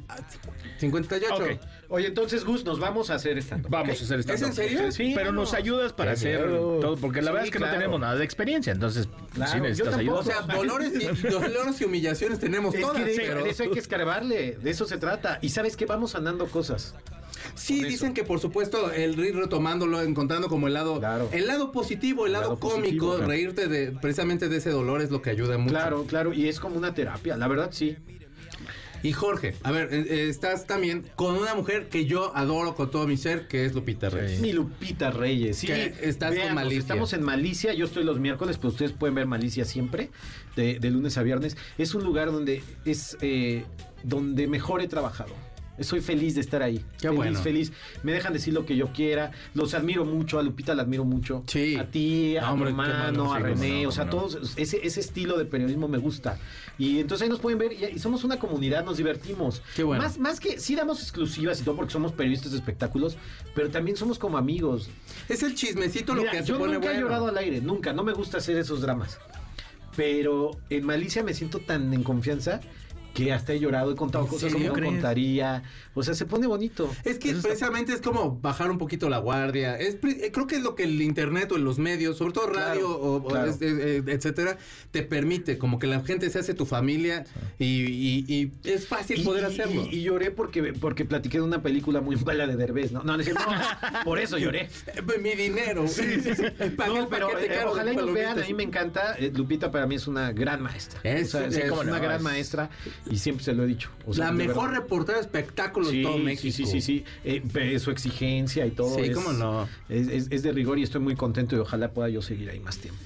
58. Ok. Oye, entonces, Gus, nos vamos a hacer stand-up. Vamos a hacer esta. ¿Es en serio? Sí, pero nos ayudas para hacer todo, porque la Sí, verdad es que claro. no tenemos nada de experiencia, entonces Claro, sí necesitas ayuda. O sea, <laughs> dolores y, dolores y humillaciones tenemos Es todas, que de, pero... de eso hay que escarbarle, de eso se trata. Y sabes que vamos andando cosas. Sí, dicen que por supuesto el ir retomándolo, encontrando como el lado, Claro. el lado positivo, el El lado, lado cómico, positivo, claro. reírte de precisamente de ese dolor es lo que ayuda mucho. Claro, claro, y es como una terapia, la verdad sí. Y Jorge, a ver, eh, eh, estás también con una mujer que yo adoro con todo mi ser, que es Lupita Reyes. Mi Lupita Reyes, sí. Que estás con Malicia. Estamos en Malicia, yo estoy los miércoles, pero ustedes pueden ver Malicia siempre, de, de lunes a viernes. Es un lugar donde es eh, donde mejor he trabajado. Soy feliz de estar ahí. Qué feliz, bueno. feliz. Me dejan decir lo que yo quiera. Los admiro mucho. A Lupita la admiro mucho. Sí. A ti, a qué hermano, a René. no, o sea, no. todos. Ese, ese estilo de periodismo me gusta. Y entonces ahí nos pueden ver. Y, somos una comunidad, nos divertimos. Qué bueno. Más, más que sí damos exclusivas y todo porque somos periodistas de espectáculos, pero también somos como amigos. Es el chismecito lo que se yo pone nunca he llorado al aire, nunca. No me gusta hacer esos dramas. Pero en Malicia me siento tan en confianza que hasta he llorado, he contado ¿En cosas que serio no crees? contaría. O sea, se pone bonito. Es que precisamente es como bajar un poquito la guardia. Es, eh, creo que es lo que el internet o los medios, sobre todo radio Claro, o, o claro. es- eh, etcétera, te permite. Como que la gente se hace tu familia y, y- y es fácil poder hacerlo. Y, y lloré porque, porque platiqué de una película muy mala de Derbez, ¿no? No, no, es no, <laughs> por eso lloré. Eh, Mi dinero. <laughs> Pagué No, el pero paquete eh, caro de ojalá y nos vean, a mí me encanta. Lupita para mí es una gran maestra. Es- O sea, sí, es cómo una no, gran es- maestra y siempre se lo he dicho. O sea, la mejor verdad. reportera de espectáculos Sí, de todo México. sí, sí, sí, sí. Eh, pe- su exigencia y todo. Sí, es, cómo no. Es, es- es de rigor y estoy muy contento y ojalá pueda yo seguir ahí más tiempo.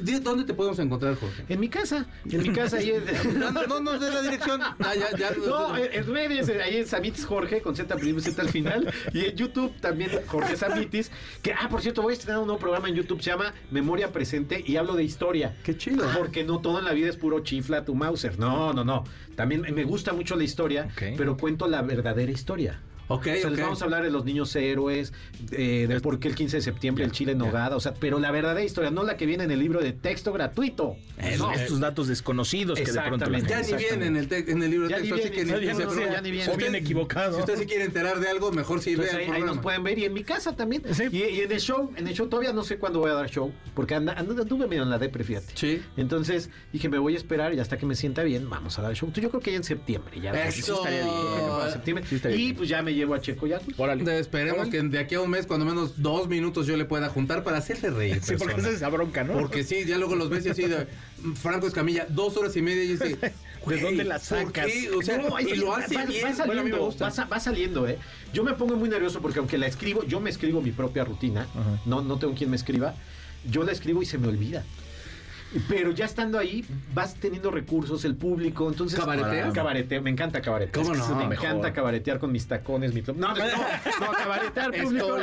¿De- ¿Dónde te podemos encontrar, Jorge? En mi casa, en mi casa ahí es... <laughs> No, no, no nos dé la dirección. Ah, ya, ya, No, en en redes, ahí en Samitis Jorge, con Z primero Z al final. Y en YouTube también Jorge Samitis. Que, ah, por cierto, voy a estrenar un nuevo programa en YouTube, se llama Memoria Presente y hablo de historia. Qué chido. Porque no todo en la vida es puro chifla tu Mauser. No, no, no. También me gusta mucho la historia, Ok. pero cuento la verdadera historia. Ok, O sea, les vamos a hablar de los niños héroes, eh, de por qué el 15 de septiembre el Chile en nogada, o sea, pero la verdadera historia, no la que viene en el libro de texto gratuito. No, estos datos desconocidos que de pronto la. Ya ni viene en el, te- en el libro de texto, así que ni- ya no se no, preocupe. ya ni viene. Si O viene equivocado. Si usted se quiere enterar de algo, mejor si Entonces ve ahí, ahí nos pueden ver y en mi casa también. Sí. Y, y en el show, en el show todavía no sé cuándo voy a dar show, porque anda, anda- anduve medio en la depre, fíjate. Sí. Entonces dije, me voy a esperar y hasta que me sienta bien, vamos a dar show. Entonces, yo creo que ya en septiembre, ya. Eso. estaría bien. Septiembre. Sí, estaría y bien. pues ya me llevo a Checo ya. Órale. Esperemos que de aquí a un mes, cuando menos dos minutos, yo le pueda juntar para hacerle reír. Sí, porque persona. esa es esa bronca, ¿no? Porque sí, ya luego los ves y así de Franco Escamilla, dos horas y media y dice, <laughs> ¿De dónde la ¿por sacas? O sea, No, y lo hace va, bien. va Bueno, a mí me saliendo, gusta. va, sa- va saliendo, ¿eh? Yo me pongo muy nervioso porque aunque la escribo, yo me escribo mi propia rutina, no, no tengo quien me escriba, yo la escribo y se me olvida. Pero ya estando ahí, vas teniendo recursos, el público, entonces... ¿Cabareteas? Cabareteo, me encanta cabaretear. ¿Cómo no? Me Mejor. encanta cabaretear con mis tacones, mi... No, no, no, no, <laughs> cabaretear público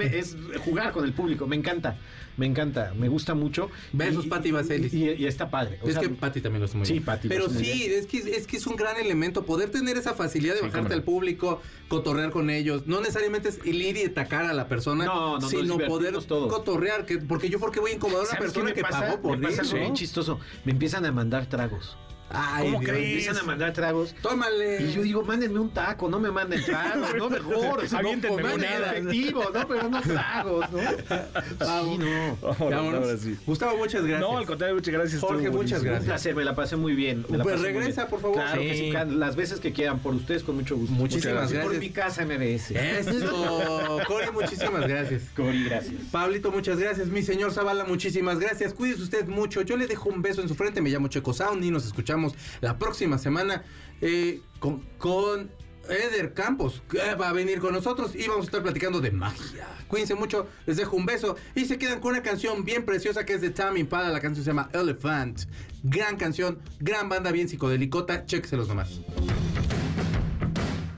es jugar con el público, me encanta, me encanta, me gusta mucho. Besos, Pati Vaselis. Y, y está padre. o Es sea, que Pati también lo hace muy Sí, bien. Pero sí, es que, es que es un gran elemento poder tener esa facilidad de Sí, bajarte al público, cotorrear con ellos. No necesariamente es el ir y atacar a la persona, No, no, sino poder todos. cotorrear. Que, porque yo, porque voy a incomodar a una ¿Sabes qué persona que pasa? pagó por me pasa chistoso. Me empiezan a mandar tragos. Ay, ¿Cómo Dios. Crees? empiezan a mandar tragos. Tómale. Y yo digo, mándenme un taco, no me manden tragos, no <laughs> mejor. o sea, no, monedas. efectivo, ¿no? Pero no tragos, ¿no? Sí, no. Sí. Gustavo, muchas gracias. No, al contrario, muchas gracias. Jorge, estuvo muchas buenísimo. Un placer, me la pasé muy bien. me la Pues pasé regresa, bien. por favor. Claro que Sí. las veces que quieran, por ustedes, con mucho gusto. Muchísimas gracias. Por mi casa MBS. Eso. <laughs> Cori, muchísimas gracias. Cori, gracias. Pablito, muchas gracias. Mi señor Zavala, muchísimas gracias. Cuídese usted mucho. Yo le dejo un beso en su frente. Me llamo Checo Sound y nos escuchamos la próxima semana eh, con, con Eder Campos, que va a venir con nosotros y vamos a estar platicando de magia. Cuídense mucho, les dejo un beso y se quedan con una canción bien preciosa que es de Tammy Impala. La canción se llama Elephant. Gran canción, gran banda, bien psicodelicota. Chéqueselos nomás.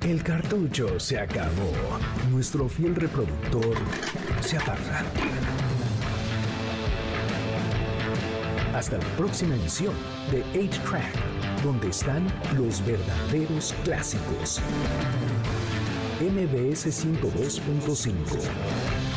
El cartucho se acabó. Nuestro fiel reproductor se apaga. Hasta la próxima emisión de 8-Track, donde están los verdaderos clásicos. MBS 102.5